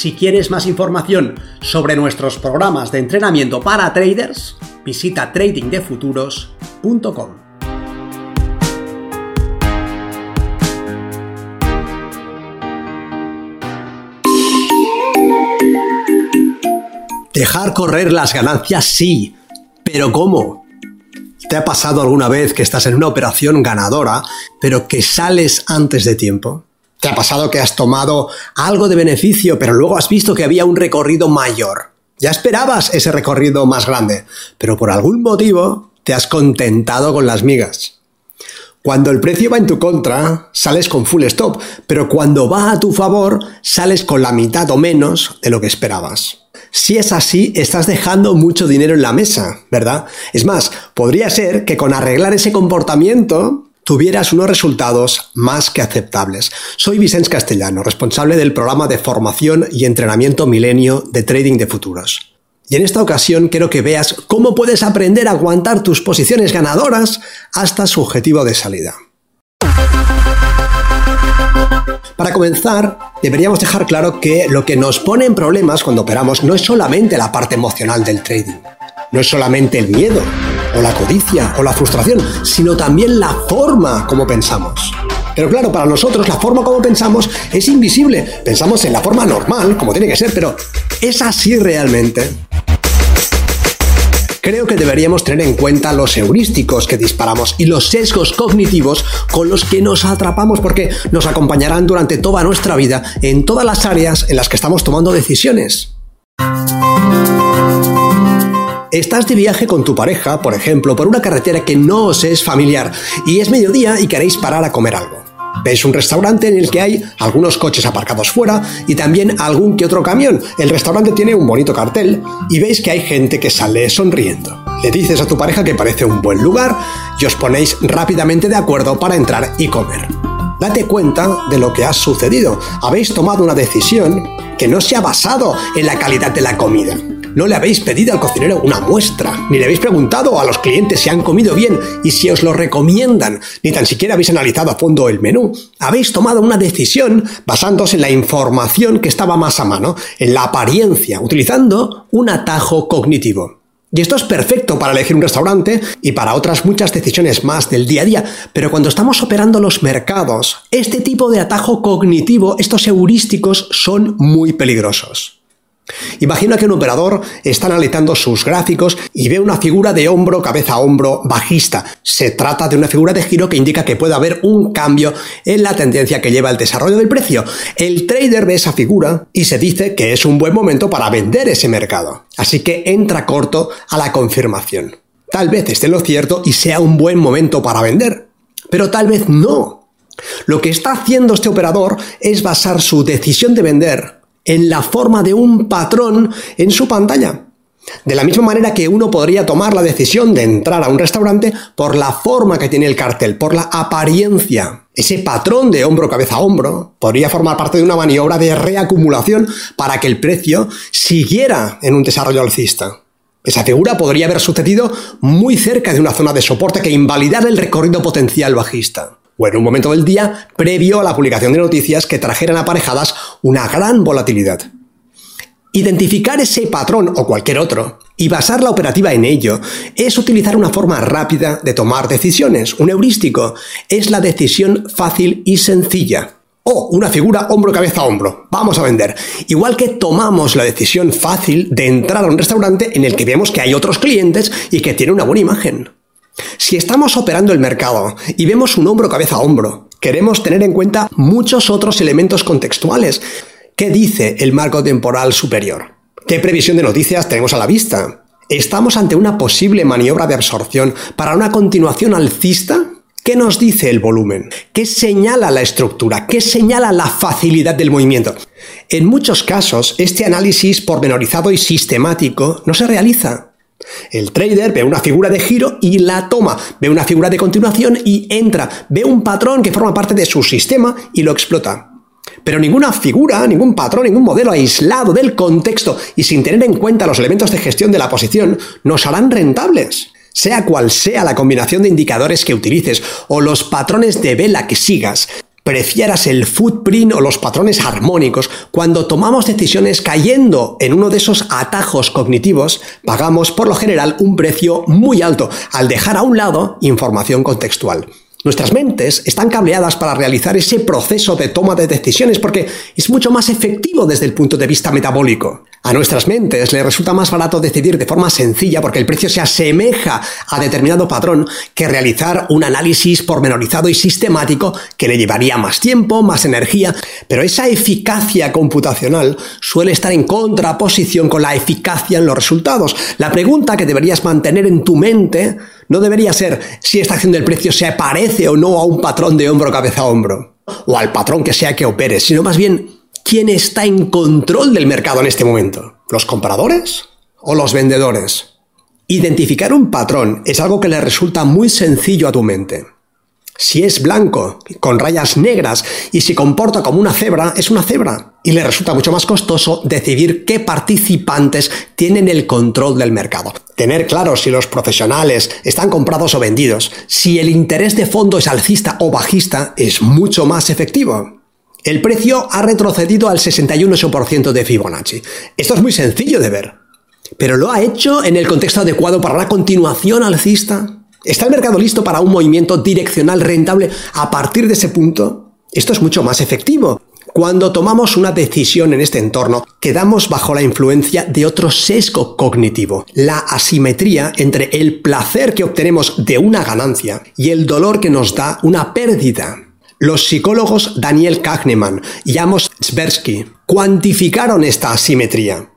Si quieres más información sobre nuestros programas de entrenamiento para traders, visita tradingdefuturos.com. Dejar correr las ganancias sí, pero ¿cómo? ¿Te ha pasado alguna vez que estás en una operación ganadora, pero que sales antes de tiempo? ¿Te ha pasado que has tomado algo de beneficio, pero luego has visto que había un recorrido mayor? Ya esperabas ese recorrido más grande, pero por algún motivo te has contentado con las migas. Cuando el precio va en tu contra, sales con full stop, pero cuando va a tu favor, sales con la mitad o menos de lo que esperabas. Si es así, estás dejando mucho dinero en la mesa, ¿verdad? Es más, podría ser que con arreglar ese comportamiento tuvieras unos resultados más que aceptables. Soy Vicente Castellano, responsable del programa de formación y entrenamiento milenio de trading de futuros. Y en esta ocasión quiero que veas cómo puedes aprender a aguantar tus posiciones ganadoras hasta su objetivo de salida. Para comenzar, deberíamos dejar claro que lo que nos pone en problemas cuando operamos no es solamente la parte emocional del trading, no es solamente el miedo, o la codicia, o la frustración, sino también la forma como pensamos. Pero claro, para nosotros la forma como pensamos es invisible. Pensamos en la forma normal, como tiene que ser, pero ¿es así realmente? Creo que deberíamos tener en cuenta los heurísticos que disparamos y los sesgos cognitivos con los que nos atrapamos porque nos acompañarán durante toda nuestra vida en todas las áreas en las que estamos tomando decisiones. Estás de viaje con tu pareja, por ejemplo, por una carretera que no os es familiar y es mediodía y queréis parar a comer algo. Veis un restaurante en el que hay algunos coches aparcados fuera y también algún que otro camión. El restaurante tiene un bonito cartel y veis que hay gente que sale sonriendo. Le dices a tu pareja que parece un buen lugar y os ponéis rápidamente de acuerdo para entrar y comer. Date cuenta de lo que ha sucedido. Habéis tomado una decisión que no se ha basado en la calidad de la comida no le habéis pedido al cocinero una muestra, ni le habéis preguntado a los clientes si han comido bien y si os lo recomiendan, ni tan siquiera habéis analizado a fondo el menú. Habéis tomado una decisión basándose en la información que estaba más a mano, en la apariencia, utilizando un atajo cognitivo. Y esto es perfecto para elegir un restaurante y para otras muchas decisiones más del día a día, pero cuando estamos operando los mercados, este tipo de atajo cognitivo, estos heurísticos, son muy peligrosos. Imagina que un operador está analizando sus gráficos y ve una figura de hombro, cabeza a hombro bajista. Se trata de una figura de giro que indica que puede haber un cambio en la tendencia que lleva el desarrollo del precio. El trader ve esa figura y se dice que es un buen momento para vender ese mercado. Así que entra corto a la confirmación. Tal vez esté lo cierto y sea un buen momento para vender, pero tal vez no. Lo que está haciendo este operador es basar su decisión de vender en la forma de un patrón en su pantalla. De la misma manera que uno podría tomar la decisión de entrar a un restaurante por la forma que tiene el cartel, por la apariencia. Ese patrón de hombro, cabeza hombro podría formar parte de una maniobra de reacumulación para que el precio siguiera en un desarrollo alcista. Esa figura podría haber sucedido muy cerca de una zona de soporte que invalidara el recorrido potencial bajista o en un momento del día previo a la publicación de noticias que trajeran aparejadas una gran volatilidad. Identificar ese patrón o cualquier otro y basar la operativa en ello es utilizar una forma rápida de tomar decisiones. Un heurístico es la decisión fácil y sencilla. O una figura hombro, cabeza, hombro. Vamos a vender. Igual que tomamos la decisión fácil de entrar a un restaurante en el que vemos que hay otros clientes y que tiene una buena imagen. Si estamos operando el mercado y vemos un hombro cabeza a hombro, queremos tener en cuenta muchos otros elementos contextuales. ¿Qué dice el marco temporal superior? ¿Qué previsión de noticias tenemos a la vista? ¿Estamos ante una posible maniobra de absorción para una continuación alcista? ¿Qué nos dice el volumen? ¿Qué señala la estructura? ¿Qué señala la facilidad del movimiento? En muchos casos, este análisis pormenorizado y sistemático no se realiza. El trader ve una figura de giro y la toma, ve una figura de continuación y entra, ve un patrón que forma parte de su sistema y lo explota. Pero ninguna figura, ningún patrón, ningún modelo aislado del contexto y sin tener en cuenta los elementos de gestión de la posición nos harán rentables. Sea cual sea la combinación de indicadores que utilices o los patrones de vela que sigas, prefieras el footprint o los patrones armónicos, cuando tomamos decisiones cayendo en uno de esos atajos cognitivos, pagamos por lo general un precio muy alto al dejar a un lado información contextual. Nuestras mentes están cableadas para realizar ese proceso de toma de decisiones porque es mucho más efectivo desde el punto de vista metabólico. A nuestras mentes les resulta más barato decidir de forma sencilla porque el precio se asemeja a determinado patrón que realizar un análisis pormenorizado y sistemático que le llevaría más tiempo, más energía, pero esa eficacia computacional suele estar en contraposición con la eficacia en los resultados. La pregunta que deberías mantener en tu mente no debería ser si esta acción del precio se parece o no a un patrón de hombro cabeza a hombro, o al patrón que sea que opere, sino más bien quién está en control del mercado en este momento. ¿Los compradores o los vendedores? Identificar un patrón es algo que le resulta muy sencillo a tu mente. Si es blanco, con rayas negras, y se comporta como una cebra, es una cebra. Y le resulta mucho más costoso decidir qué participantes tienen el control del mercado. Tener claro si los profesionales están comprados o vendidos, si el interés de fondo es alcista o bajista, es mucho más efectivo. El precio ha retrocedido al 61% de Fibonacci. Esto es muy sencillo de ver. Pero lo ha hecho en el contexto adecuado para la continuación alcista. ¿Está el mercado listo para un movimiento direccional rentable a partir de ese punto? Esto es mucho más efectivo. Cuando tomamos una decisión en este entorno, quedamos bajo la influencia de otro sesgo cognitivo, la asimetría entre el placer que obtenemos de una ganancia y el dolor que nos da una pérdida. Los psicólogos Daniel Kahneman y Amos Tversky cuantificaron esta asimetría.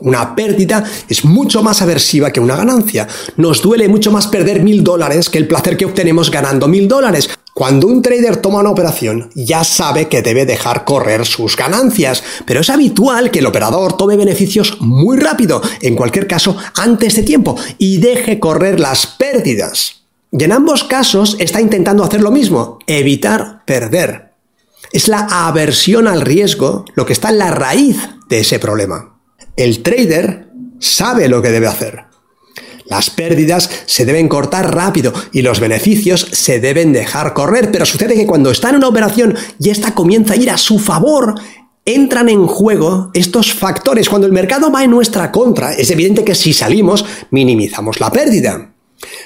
Una pérdida es mucho más aversiva que una ganancia. Nos duele mucho más perder mil dólares que el placer que obtenemos ganando mil dólares. Cuando un trader toma una operación, ya sabe que debe dejar correr sus ganancias, pero es habitual que el operador tome beneficios muy rápido, en cualquier caso antes de tiempo, y deje correr las pérdidas. Y en ambos casos está intentando hacer lo mismo, evitar perder. Es la aversión al riesgo lo que está en la raíz de ese problema. El trader sabe lo que debe hacer. Las pérdidas se deben cortar rápido y los beneficios se deben dejar correr, pero sucede que cuando está en una operación y esta comienza a ir a su favor, entran en juego estos factores. Cuando el mercado va en nuestra contra, es evidente que si salimos, minimizamos la pérdida.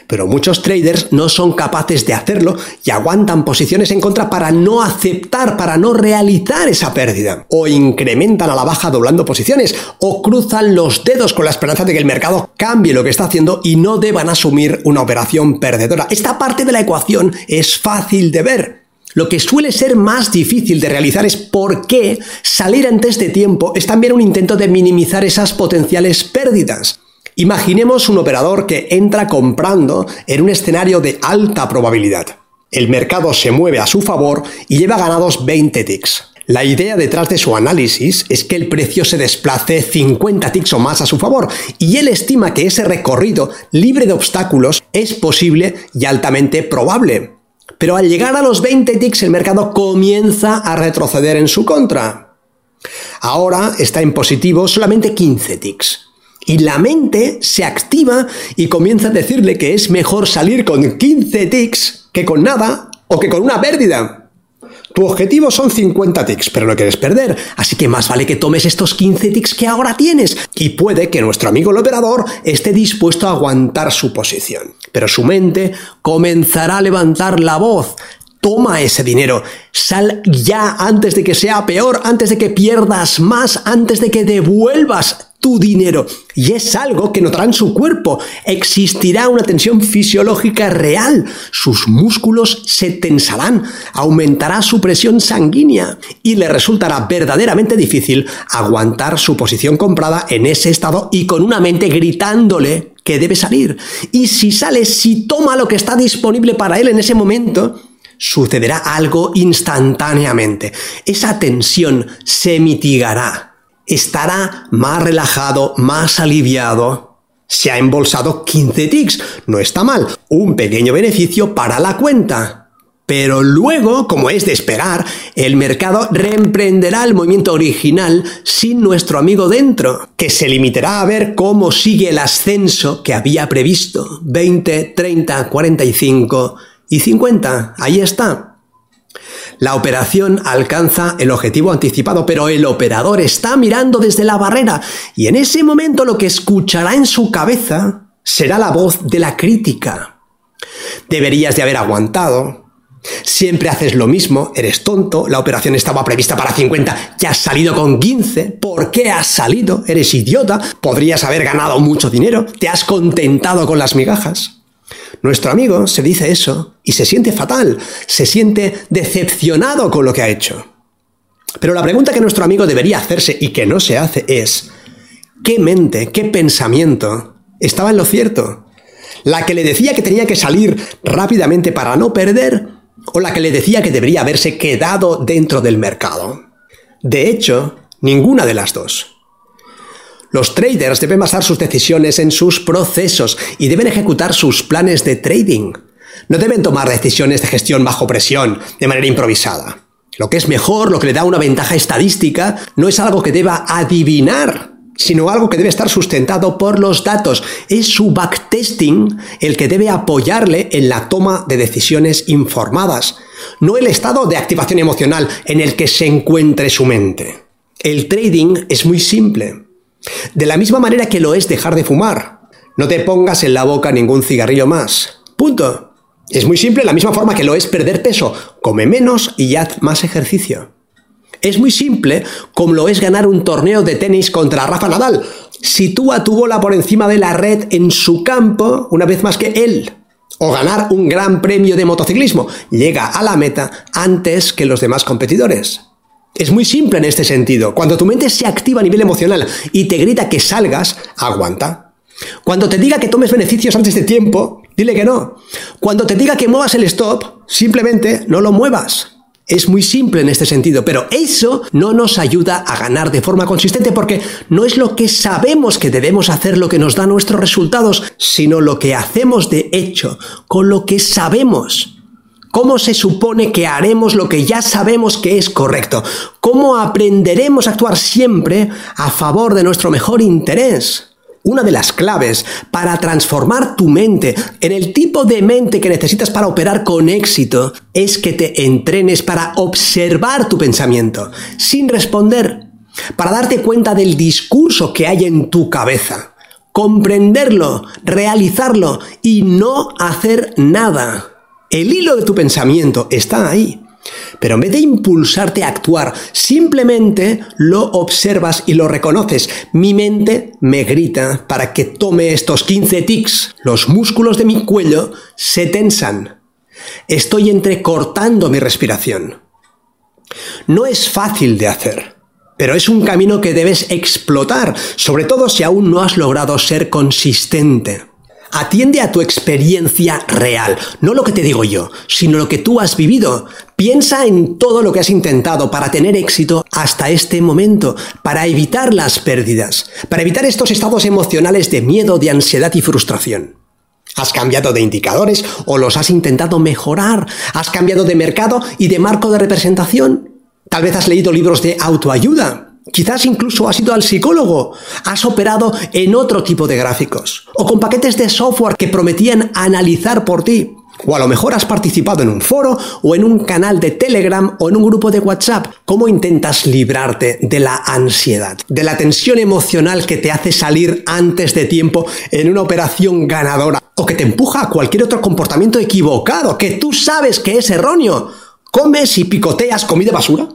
Pero muchos traders no son capaces de hacerlo y aguantan posiciones en contra para no aceptar, para no realizar esa pérdida. O incrementan a la baja doblando posiciones, o cruzan los dedos con la esperanza de que el mercado cambie lo que está haciendo y no deban asumir una operación perdedora. Esta parte de la ecuación es fácil de ver. Lo que suele ser más difícil de realizar es por qué salir antes de tiempo es también un intento de minimizar esas potenciales pérdidas. Imaginemos un operador que entra comprando en un escenario de alta probabilidad. El mercado se mueve a su favor y lleva ganados 20 ticks. La idea detrás de su análisis es que el precio se desplace 50 ticks o más a su favor y él estima que ese recorrido libre de obstáculos es posible y altamente probable. Pero al llegar a los 20 ticks el mercado comienza a retroceder en su contra. Ahora está en positivo solamente 15 ticks y la mente se activa y comienza a decirle que es mejor salir con 15 ticks que con nada o que con una pérdida. Tu objetivo son 50 ticks, pero no quieres perder, así que más vale que tomes estos 15 ticks que ahora tienes. Y puede que nuestro amigo el operador esté dispuesto a aguantar su posición. Pero su mente comenzará a levantar la voz, Toma ese dinero, sal ya antes de que sea peor, antes de que pierdas más, antes de que devuelvas tu dinero. Y es algo que notará en su cuerpo. Existirá una tensión fisiológica real. Sus músculos se tensarán, aumentará su presión sanguínea y le resultará verdaderamente difícil aguantar su posición comprada en ese estado y con una mente gritándole que debe salir. Y si sale, si toma lo que está disponible para él en ese momento, sucederá algo instantáneamente. Esa tensión se mitigará. Estará más relajado, más aliviado. Se ha embolsado 15 ticks. No está mal. Un pequeño beneficio para la cuenta. Pero luego, como es de esperar, el mercado reemprenderá el movimiento original sin nuestro amigo dentro, que se limitará a ver cómo sigue el ascenso que había previsto. 20, 30, 45 y 50. Ahí está. La operación alcanza el objetivo anticipado, pero el operador está mirando desde la barrera y en ese momento lo que escuchará en su cabeza será la voz de la crítica. Deberías de haber aguantado. Siempre haces lo mismo, eres tonto, la operación estaba prevista para 50 ya has salido con 15. ¿Por qué has salido? Eres idiota, podrías haber ganado mucho dinero, te has contentado con las migajas. Nuestro amigo se dice eso y se siente fatal, se siente decepcionado con lo que ha hecho. Pero la pregunta que nuestro amigo debería hacerse y que no se hace es, ¿qué mente, qué pensamiento estaba en lo cierto? ¿La que le decía que tenía que salir rápidamente para no perder o la que le decía que debería haberse quedado dentro del mercado? De hecho, ninguna de las dos. Los traders deben basar sus decisiones en sus procesos y deben ejecutar sus planes de trading. No deben tomar decisiones de gestión bajo presión, de manera improvisada. Lo que es mejor, lo que le da una ventaja estadística, no es algo que deba adivinar, sino algo que debe estar sustentado por los datos. Es su backtesting el que debe apoyarle en la toma de decisiones informadas, no el estado de activación emocional en el que se encuentre su mente. El trading es muy simple. De la misma manera que lo es dejar de fumar. No te pongas en la boca ningún cigarrillo más. Punto. Es muy simple, la misma forma que lo es perder peso. Come menos y haz más ejercicio. Es muy simple como lo es ganar un torneo de tenis contra Rafa Nadal. Sitúa tu bola por encima de la red en su campo una vez más que él. O ganar un gran premio de motociclismo. Llega a la meta antes que los demás competidores. Es muy simple en este sentido. Cuando tu mente se activa a nivel emocional y te grita que salgas, aguanta. Cuando te diga que tomes beneficios antes de tiempo, dile que no. Cuando te diga que muevas el stop, simplemente no lo muevas. Es muy simple en este sentido, pero eso no nos ayuda a ganar de forma consistente porque no es lo que sabemos que debemos hacer lo que nos da nuestros resultados, sino lo que hacemos de hecho con lo que sabemos. ¿Cómo se supone que haremos lo que ya sabemos que es correcto? ¿Cómo aprenderemos a actuar siempre a favor de nuestro mejor interés? Una de las claves para transformar tu mente en el tipo de mente que necesitas para operar con éxito es que te entrenes para observar tu pensamiento sin responder, para darte cuenta del discurso que hay en tu cabeza, comprenderlo, realizarlo y no hacer nada. El hilo de tu pensamiento está ahí. Pero en vez de impulsarte a actuar, simplemente lo observas y lo reconoces. Mi mente me grita para que tome estos 15 tics. Los músculos de mi cuello se tensan. Estoy entrecortando mi respiración. No es fácil de hacer, pero es un camino que debes explotar, sobre todo si aún no has logrado ser consistente. Atiende a tu experiencia real, no lo que te digo yo, sino lo que tú has vivido. Piensa en todo lo que has intentado para tener éxito hasta este momento, para evitar las pérdidas, para evitar estos estados emocionales de miedo, de ansiedad y frustración. ¿Has cambiado de indicadores o los has intentado mejorar? ¿Has cambiado de mercado y de marco de representación? Tal vez has leído libros de autoayuda, Quizás incluso has ido al psicólogo, has operado en otro tipo de gráficos o con paquetes de software que prometían analizar por ti. O a lo mejor has participado en un foro o en un canal de Telegram o en un grupo de WhatsApp. ¿Cómo intentas librarte de la ansiedad, de la tensión emocional que te hace salir antes de tiempo en una operación ganadora o que te empuja a cualquier otro comportamiento equivocado que tú sabes que es erróneo? ¿Comes y picoteas comida basura?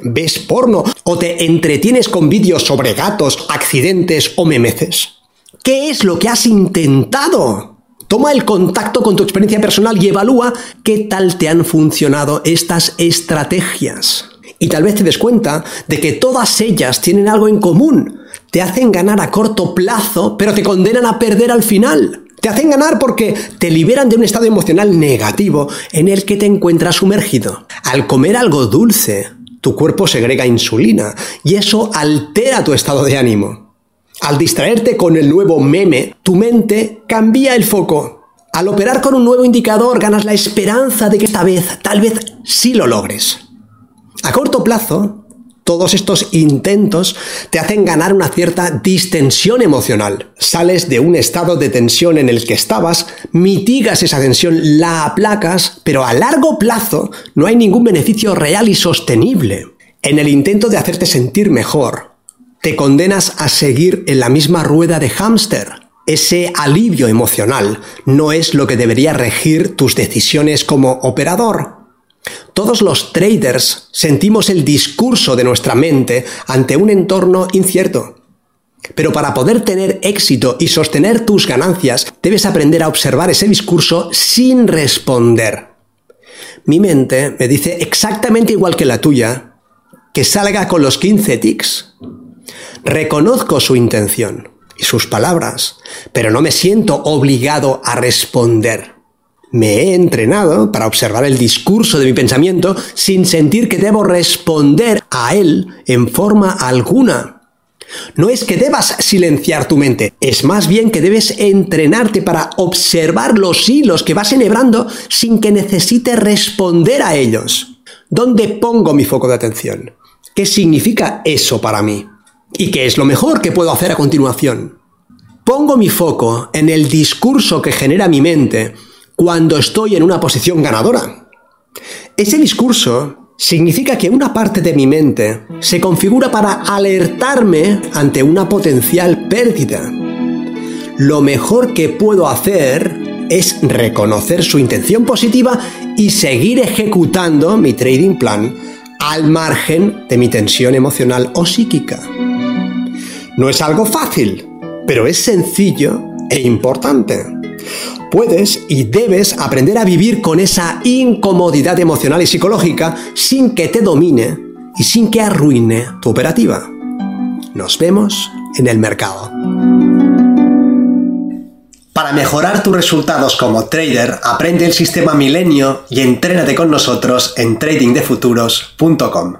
¿Ves porno o te entretienes con vídeos sobre gatos, accidentes o memeces? ¿Qué es lo que has intentado? Toma el contacto con tu experiencia personal y evalúa qué tal te han funcionado estas estrategias. Y tal vez te des cuenta de que todas ellas tienen algo en común. Te hacen ganar a corto plazo, pero te condenan a perder al final. Te hacen ganar porque te liberan de un estado emocional negativo en el que te encuentras sumergido. Al comer algo dulce, tu cuerpo segrega insulina y eso altera tu estado de ánimo. Al distraerte con el nuevo meme, tu mente cambia el foco. Al operar con un nuevo indicador ganas la esperanza de que esta vez, tal vez, sí lo logres. A corto plazo, todos estos intentos te hacen ganar una cierta distensión emocional. Sales de un estado de tensión en el que estabas, mitigas esa tensión, la aplacas, pero a largo plazo no hay ningún beneficio real y sostenible. En el intento de hacerte sentir mejor, te condenas a seguir en la misma rueda de hámster. Ese alivio emocional no es lo que debería regir tus decisiones como operador. Todos los traders sentimos el discurso de nuestra mente ante un entorno incierto. Pero para poder tener éxito y sostener tus ganancias, debes aprender a observar ese discurso sin responder. Mi mente me dice exactamente igual que la tuya, que salga con los 15 tics. Reconozco su intención y sus palabras, pero no me siento obligado a responder. Me he entrenado para observar el discurso de mi pensamiento sin sentir que debo responder a él en forma alguna. No es que debas silenciar tu mente, es más bien que debes entrenarte para observar los hilos que vas enhebrando sin que necesites responder a ellos. ¿Dónde pongo mi foco de atención? ¿Qué significa eso para mí? ¿Y qué es lo mejor que puedo hacer a continuación? Pongo mi foco en el discurso que genera mi mente cuando estoy en una posición ganadora. Ese discurso significa que una parte de mi mente se configura para alertarme ante una potencial pérdida. Lo mejor que puedo hacer es reconocer su intención positiva y seguir ejecutando mi trading plan al margen de mi tensión emocional o psíquica. No es algo fácil, pero es sencillo e importante. Puedes y debes aprender a vivir con esa incomodidad emocional y psicológica sin que te domine y sin que arruine tu operativa. Nos vemos en el mercado. Para mejorar tus resultados como trader, aprende el sistema Milenio y entrénate con nosotros en tradingdefuturos.com.